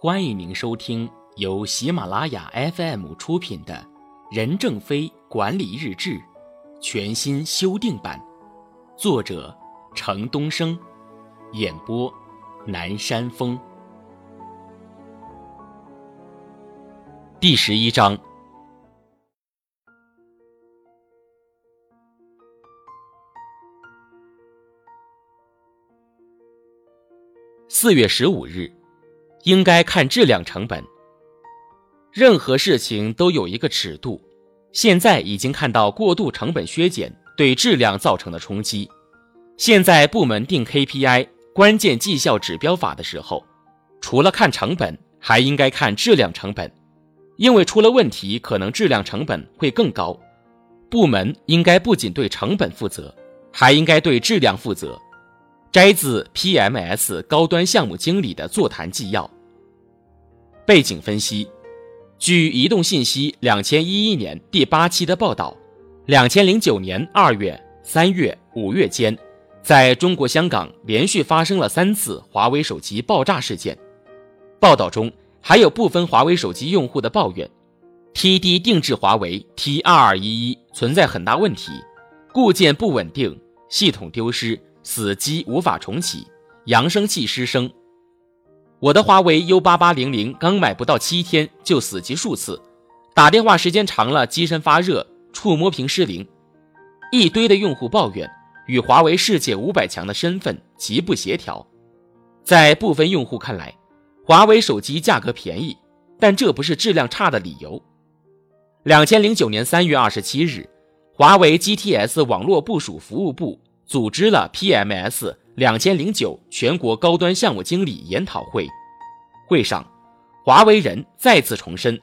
欢迎您收听由喜马拉雅 FM 出品的《任正非管理日志》全新修订版，作者程东升，演播南山风。第十一章。四月十五日，应该看质量成本。任何事情都有一个尺度，现在已经看到过度成本削减对质量造成的冲击。现在部门定 KPI 关键绩效指标法的时候，除了看成本，还应该看质量成本，因为出了问题，可能质量成本会更高。部门应该不仅对成本负责，还应该对质量负责。摘自 PMS 高端项目经理的座谈纪要。背景分析：据移动信息两千一一年第八期的报道，两千零九年二月、三月、五月间，在中国香港连续发生了三次华为手机爆炸事件。报道中还有部分华为手机用户的抱怨，TD 定制华为 T 二二一一存在很大问题，固件不稳定，系统丢失。死机无法重启，扬声器失声。我的华为 U 八八零零刚买不到七天就死机数次，打电话时间长了机身发热，触摸屏失灵。一堆的用户抱怨与华为世界五百强的身份极不协调。在部分用户看来，华为手机价格便宜，但这不是质量差的理由。两千零九年三月二十七日，华为 GTS 网络部署服务部。组织了 PMS 两千零九全国高端项目经理研讨会。会上，华为人再次重申，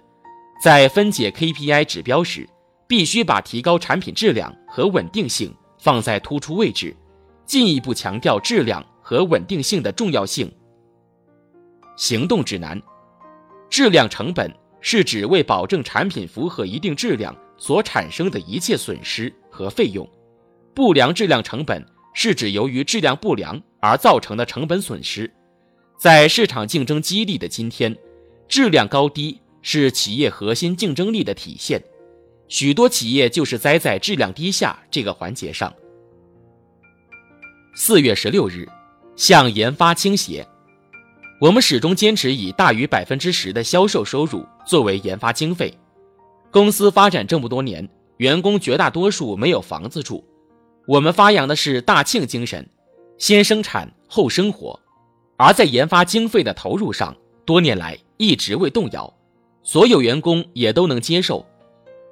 在分解 KPI 指标时，必须把提高产品质量和稳定性放在突出位置，进一步强调质量和稳定性的重要性。行动指南：质量成本是指为保证产品符合一定质量所产生的一切损失和费用。不良质量成本是指由于质量不良而造成的成本损失。在市场竞争激烈的今天，质量高低是企业核心竞争力的体现。许多企业就是栽在质量低下这个环节上。四月十六日，向研发倾斜，我们始终坚持以大于百分之十的销售收入作为研发经费。公司发展这么多年，员工绝大多数没有房子住。我们发扬的是大庆精神，先生产后生活，而在研发经费的投入上，多年来一直未动摇，所有员工也都能接受。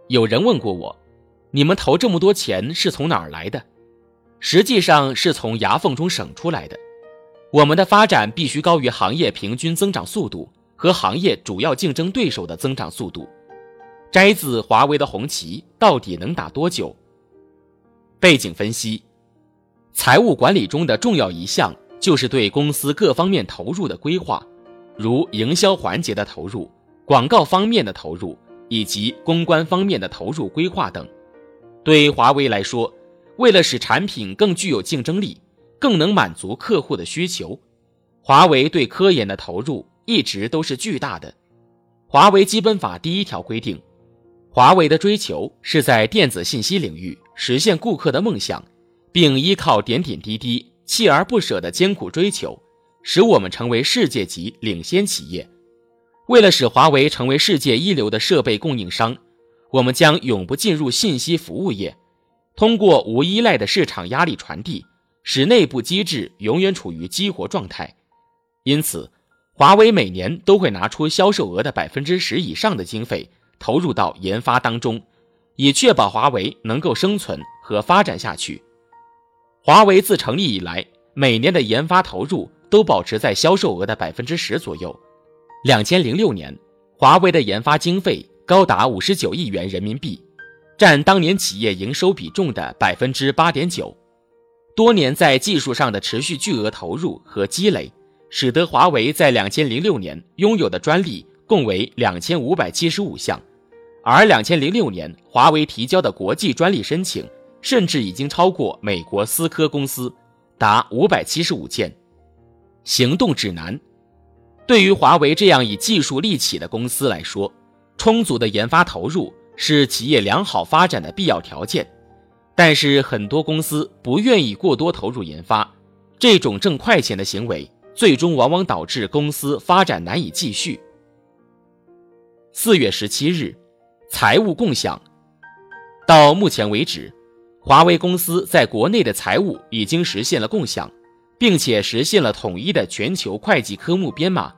有人问过我，你们投这么多钱是从哪儿来的？实际上是从牙缝中省出来的。我们的发展必须高于行业平均增长速度和行业主要竞争对手的增长速度。摘自华为的红旗到底能打多久？背景分析，财务管理中的重要一项就是对公司各方面投入的规划，如营销环节的投入、广告方面的投入以及公关方面的投入规划等。对华为来说，为了使产品更具有竞争力，更能满足客户的需求，华为对科研的投入一直都是巨大的。华为基本法第一条规定。华为的追求是在电子信息领域实现顾客的梦想，并依靠点点滴滴、锲而不舍的艰苦追求，使我们成为世界级领先企业。为了使华为成为世界一流的设备供应商，我们将永不进入信息服务业，通过无依赖的市场压力传递，使内部机制永远处于激活状态。因此，华为每年都会拿出销售额的百分之十以上的经费。投入到研发当中，以确保华为能够生存和发展下去。华为自成立以来，每年的研发投入都保持在销售额的百分之十左右。两千零六年，华为的研发经费高达五十九亿元人民币，占当年企业营收比重的百分之八点九。多年在技术上的持续巨额投入和积累，使得华为在两千零六年拥有的专利共为两千五百七十五项。而两千零六年，华为提交的国际专利申请，甚至已经超过美国思科公司，达五百七十五件。行动指南：对于华为这样以技术立起的公司来说，充足的研发投入是企业良好发展的必要条件。但是很多公司不愿意过多投入研发，这种挣快钱的行为，最终往往导致公司发展难以继续。四月十七日，财务共享。到目前为止，华为公司在国内的财务已经实现了共享。并且实现了统一的全球会计科目编码，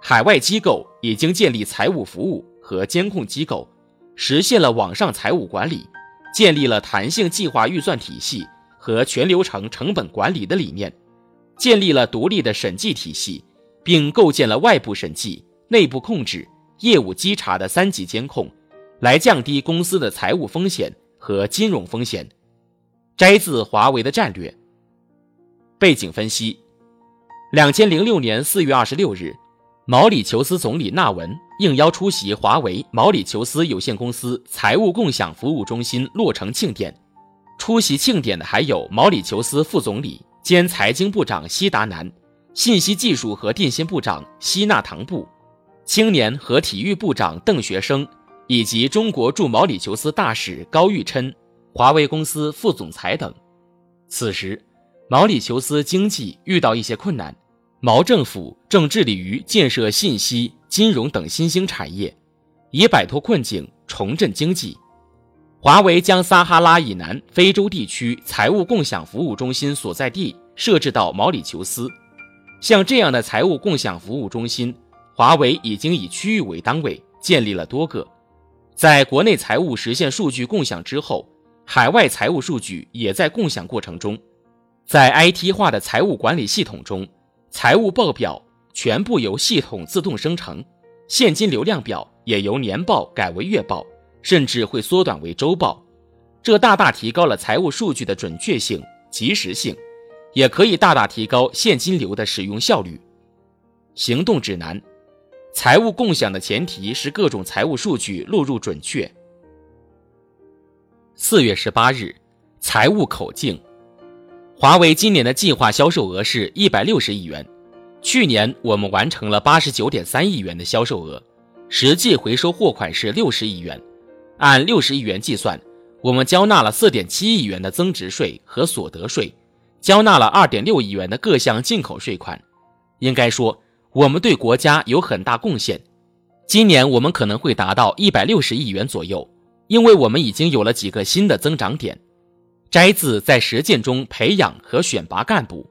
海外机构已经建立财务服务和监控机构，实现了网上财务管理，建立了弹性计划预算体系和全流程成本管理的理念，建立了独立的审计体系，并构建了外部审计、内部控制、业务稽查的三级监控，来降低公司的财务风险和金融风险。摘自华为的战略。背景分析：两千零六年四月二十六日，毛里求斯总理纳文应邀出席华为毛里求斯有限公司财务共享服务中心落成庆典。出席庆典的还有毛里求斯副总理兼财经部长西达南、信息技术和电信部长西纳唐布、青年和体育部长邓学生，以及中国驻毛里求斯大使高玉琛、华为公司副总裁等。此时。毛里求斯经济遇到一些困难，毛政府正致力于建设信息、金融等新兴产业，以摆脱困境、重振经济。华为将撒哈拉以南非洲地区财务共享服务中心所在地设置到毛里求斯。像这样的财务共享服务中心，华为已经以区域为单位建立了多个。在国内财务实现数据共享之后，海外财务数据也在共享过程中。在 IT 化的财务管理系统中，财务报表全部由系统自动生成，现金流量表也由年报改为月报，甚至会缩短为周报。这大大提高了财务数据的准确性、及时性，也可以大大提高现金流的使用效率。行动指南：财务共享的前提是各种财务数据录入准确。四月十八日，财务口径。华为今年的计划销售额是一百六十亿元，去年我们完成了八十九点三亿元的销售额，实际回收货款是六十亿元，按六十亿元计算，我们交纳了四点七亿元的增值税和所得税，交纳了二点六亿元的各项进口税款，应该说我们对国家有很大贡献。今年我们可能会达到一百六十亿元左右，因为我们已经有了几个新的增长点。摘自在实践中培养和选拔干部。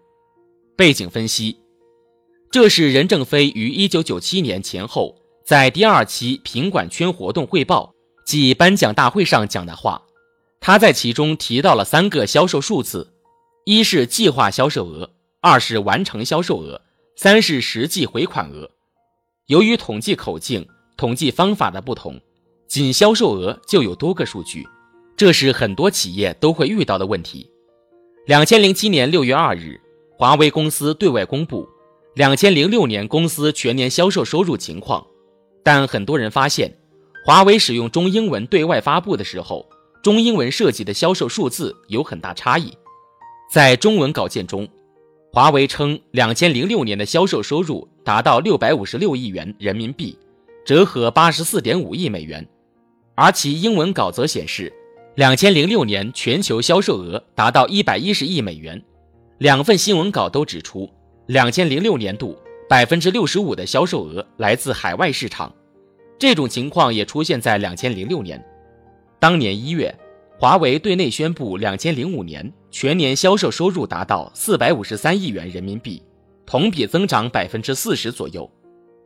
背景分析：这是任正非于一九九七年前后在第二期品管圈活动汇报暨颁奖大会上讲的话。他在其中提到了三个销售数字：一是计划销售额，二是完成销售额，三是实际回款额。由于统计口径、统计方法的不同，仅销售额就有多个数据。这是很多企业都会遇到的问题。两千零七年六月二日，华为公司对外公布两千零六年公司全年销售收入情况，但很多人发现，华为使用中英文对外发布的时候，中英文涉及的销售数字有很大差异。在中文稿件中，华为称两千零六年的销售收入达到六百五十六亿元人民币，折合八十四点五亿美元，而其英文稿则显示。两千零六年全球销售额达到一百一十亿美元，两份新闻稿都指出，两千零六年度百分之六十五的销售额来自海外市场。这种情况也出现在两千零六年。当年一月，华为对内宣布，两千零五年全年销售收入达到四百五十三亿元人民币，同比增长百分之四十左右；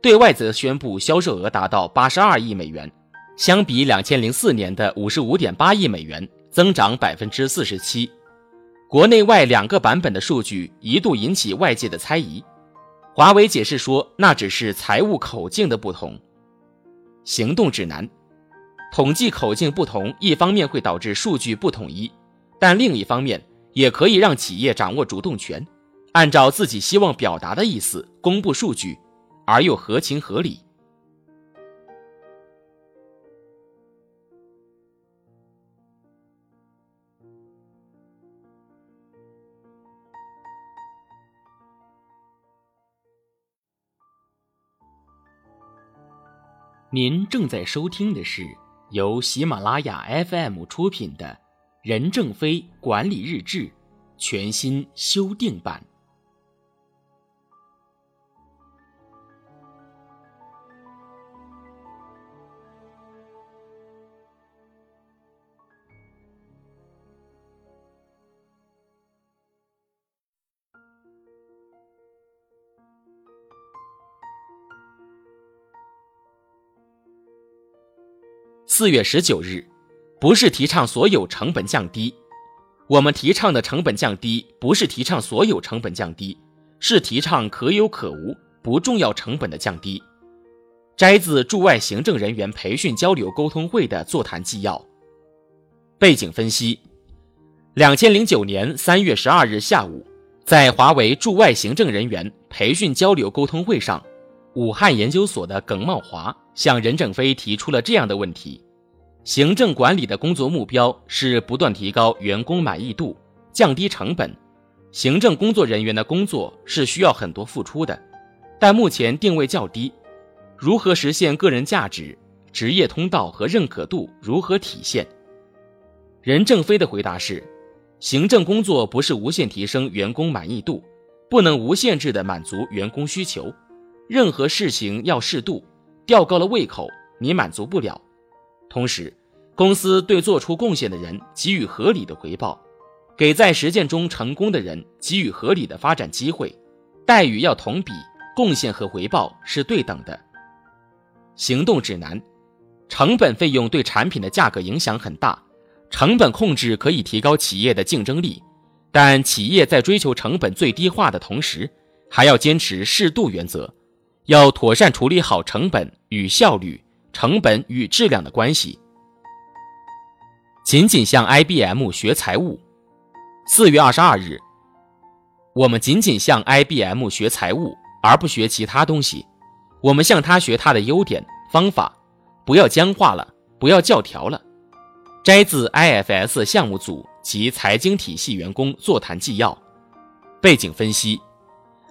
对外则宣布销售额达到八十二亿美元。相比两千零四年的五十五点八亿美元，增长百分之四十七。国内外两个版本的数据一度引起外界的猜疑。华为解释说，那只是财务口径的不同。行动指南：统计口径不同，一方面会导致数据不统一，但另一方面也可以让企业掌握主动权，按照自己希望表达的意思公布数据，而又合情合理。您正在收听的是由喜马拉雅 FM 出品的《任正非管理日志》全新修订版。四月十九日，不是提倡所有成本降低，我们提倡的成本降低不是提倡所有成本降低，是提倡可有可无、不重要成本的降低。摘自驻外行政人员培训交流沟通会的座谈纪要。背景分析：两千零九年三月十二日下午，在华为驻外行政人员培训交流沟通会上，武汉研究所的耿茂华向任正非提出了这样的问题。行政管理的工作目标是不断提高员工满意度，降低成本。行政工作人员的工作是需要很多付出的，但目前定位较低。如何实现个人价值、职业通道和认可度如何体现？任正非的回答是：行政工作不是无限提升员工满意度，不能无限制的满足员工需求。任何事情要适度，吊高了胃口，你满足不了。同时，公司对做出贡献的人给予合理的回报，给在实践中成功的人给予合理的发展机会，待遇要同比，贡献和回报是对等的。行动指南：成本费用对产品的价格影响很大，成本控制可以提高企业的竞争力，但企业在追求成本最低化的同时，还要坚持适度原则，要妥善处理好成本与效率。成本与质量的关系。仅仅向 IBM 学财务。四月二十二日，我们仅仅向 IBM 学财务，而不学其他东西。我们向他学他的优点方法，不要僵化了，不要教条了。摘自 IFS 项目组及财经体系员工座谈纪要。背景分析：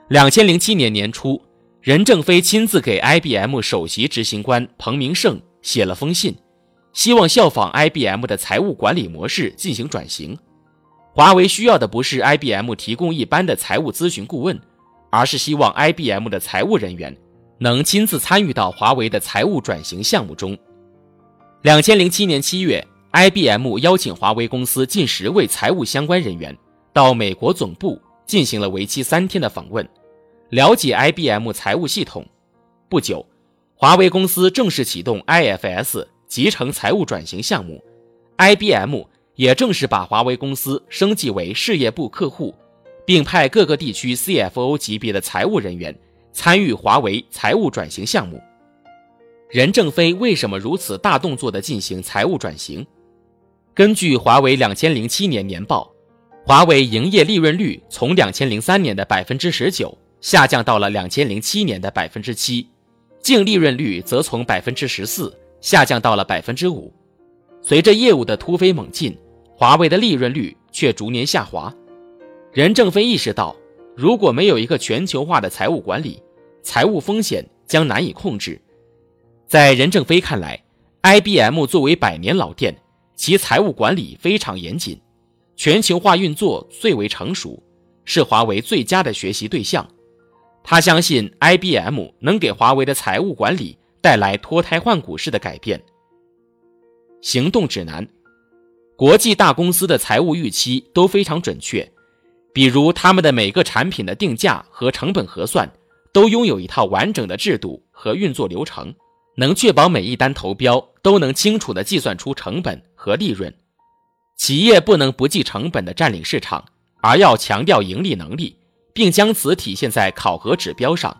两千零七年年初。任正非亲自给 IBM 首席执行官彭明胜写了封信，希望效仿 IBM 的财务管理模式进行转型。华为需要的不是 IBM 提供一般的财务咨询顾问，而是希望 IBM 的财务人员能亲自参与到华为的财务转型项目中。两千零七年七月，IBM 邀请华为公司近十位财务相关人员到美国总部进行了为期三天的访问。了解 IBM 财务系统。不久，华为公司正式启动 IFS 集成财务转型项目，IBM 也正式把华为公司升级为事业部客户，并派各个地区 CFO 级别的财务人员参与华为财务转型项目。任正非为什么如此大动作地进行财务转型？根据华为两千零七年年报，华为营业利润率从两千零三年的百分之十九。下降到了两千零七年的百分之七，净利润率则从百分之十四下降到了百分之五。随着业务的突飞猛进，华为的利润率却逐年下滑。任正非意识到，如果没有一个全球化的财务管理，财务风险将难以控制。在任正非看来，IBM 作为百年老店，其财务管理非常严谨，全球化运作最为成熟，是华为最佳的学习对象。他相信 IBM 能给华为的财务管理带来脱胎换骨式的改变。行动指南：国际大公司的财务预期都非常准确，比如他们的每个产品的定价和成本核算都拥有一套完整的制度和运作流程，能确保每一单投标都能清楚地计算出成本和利润。企业不能不计成本地占领市场，而要强调盈利能力。并将此体现在考核指标上。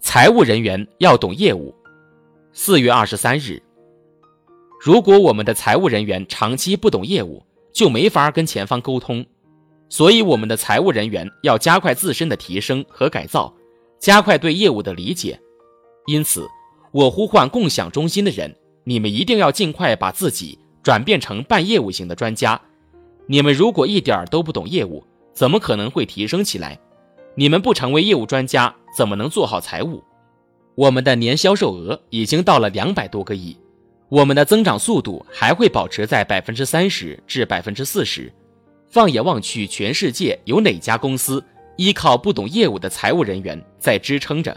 财务人员要懂业务。四月二十三日，如果我们的财务人员长期不懂业务，就没法跟前方沟通。所以，我们的财务人员要加快自身的提升和改造，加快对业务的理解。因此，我呼唤共享中心的人，你们一定要尽快把自己转变成半业务型的专家。你们如果一点都不懂业务，怎么可能会提升起来？你们不成为业务专家，怎么能做好财务？我们的年销售额已经到了两百多个亿，我们的增长速度还会保持在百分之三十至百分之四十。放眼望去，全世界有哪家公司依靠不懂业务的财务人员在支撑着？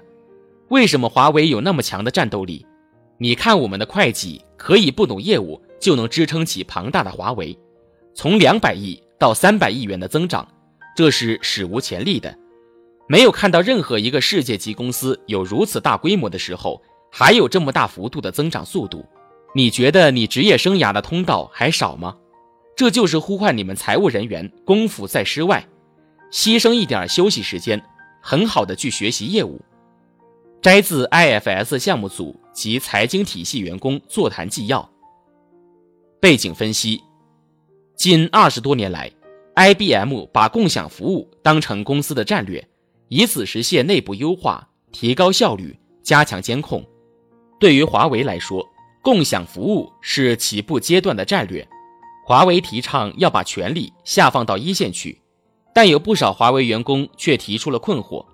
为什么华为有那么强的战斗力？你看我们的会计可以不懂业务就能支撑起庞大的华为，从两百亿到三百亿元的增长，这是史无前例的。没有看到任何一个世界级公司有如此大规模的时候，还有这么大幅度的增长速度。你觉得你职业生涯的通道还少吗？这就是呼唤你们财务人员功夫在诗外，牺牲一点休息时间，很好的去学习业务。摘自 IFS 项目组及财经体系员工座谈纪要。背景分析：近二十多年来，IBM 把共享服务当成公司的战略。以此实现内部优化、提高效率、加强监控。对于华为来说，共享服务是起步阶段的战略。华为提倡要把权力下放到一线去，但有不少华为员工却提出了困惑。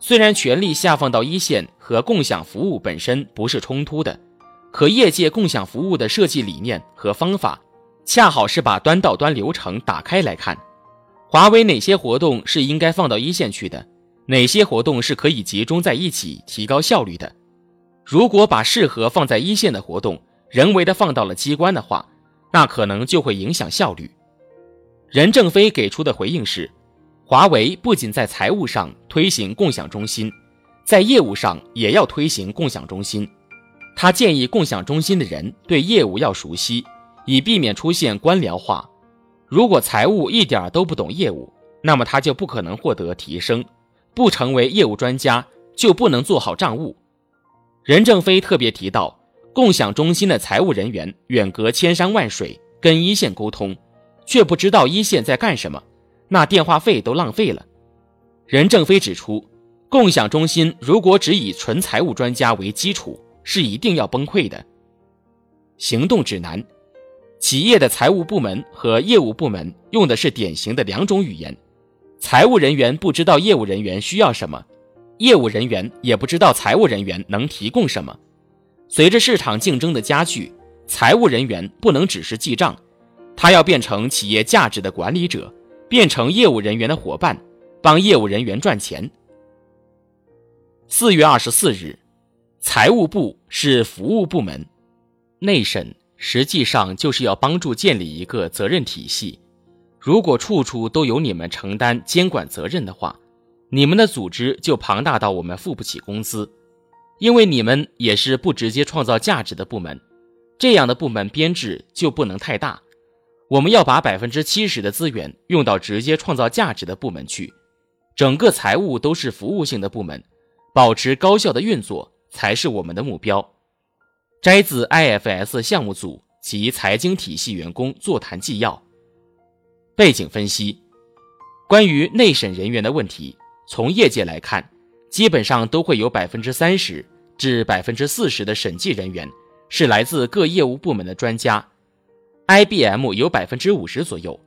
虽然权力下放到一线和共享服务本身不是冲突的，可业界共享服务的设计理念和方法，恰好是把端到端流程打开来看，华为哪些活动是应该放到一线去的。哪些活动是可以集中在一起提高效率的？如果把适合放在一线的活动人为的放到了机关的话，那可能就会影响效率。任正非给出的回应是：华为不仅在财务上推行共享中心，在业务上也要推行共享中心。他建议共享中心的人对业务要熟悉，以避免出现官僚化。如果财务一点都不懂业务，那么他就不可能获得提升。不成为业务专家，就不能做好账务。任正非特别提到，共享中心的财务人员远隔千山万水跟一线沟通，却不知道一线在干什么，那电话费都浪费了。任正非指出，共享中心如果只以纯财务专家为基础，是一定要崩溃的。行动指南：企业的财务部门和业务部门用的是典型的两种语言。财务人员不知道业务人员需要什么，业务人员也不知道财务人员能提供什么。随着市场竞争的加剧，财务人员不能只是记账，他要变成企业价值的管理者，变成业务人员的伙伴，帮业务人员赚钱。四月二十四日，财务部是服务部门，内审实际上就是要帮助建立一个责任体系。如果处处都由你们承担监管责任的话，你们的组织就庞大到我们付不起工资，因为你们也是不直接创造价值的部门，这样的部门编制就不能太大。我们要把百分之七十的资源用到直接创造价值的部门去，整个财务都是服务性的部门，保持高效的运作才是我们的目标。摘自 IFS 项目组及财经体系员工座谈纪要。背景分析：关于内审人员的问题，从业界来看，基本上都会有百分之三十至百分之四十的审计人员是来自各业务部门的专家，IBM 有百分之五十左右，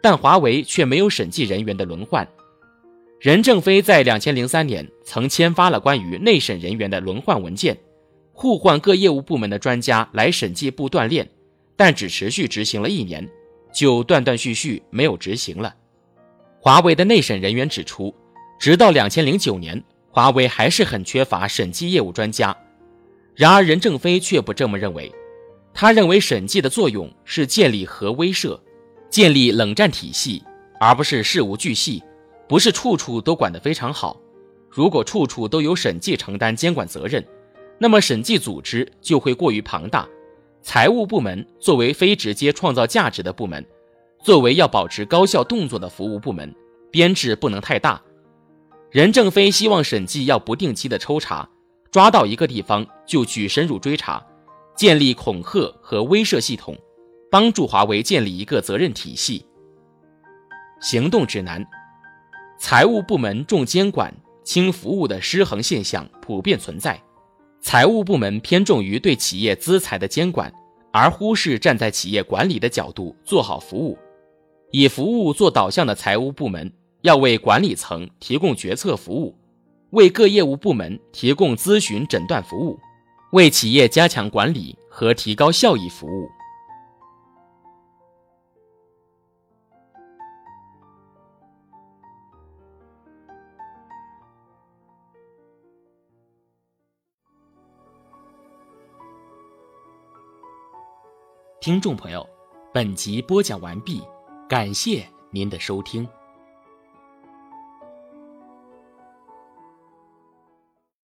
但华为却没有审计人员的轮换。任正非在两千零三年曾签发了关于内审人员的轮换文件，互换各业务部门的专家来审计部锻炼，但只持续执行了一年。就断断续续没有执行了。华为的内审人员指出，直到两千零九年，华为还是很缺乏审计业务专家。然而任正非却不这么认为，他认为审计的作用是建立核威慑，建立冷战体系，而不是事无巨细，不是处处都管得非常好。如果处处都由审计承担监管责任，那么审计组织就会过于庞大。财务部门作为非直接创造价值的部门，作为要保持高效动作的服务部门，编制不能太大。任正非希望审计要不定期的抽查，抓到一个地方就去深入追查，建立恐吓和威慑系统，帮助华为建立一个责任体系。行动指南：财务部门重监管轻服务的失衡现象普遍存在。财务部门偏重于对企业资财的监管，而忽视站在企业管理的角度做好服务。以服务做导向的财务部门要为管理层提供决策服务，为各业务部门提供咨询诊断服务，为企业加强管理和提高效益服务。听众朋友，本集播讲完毕，感谢您的收听。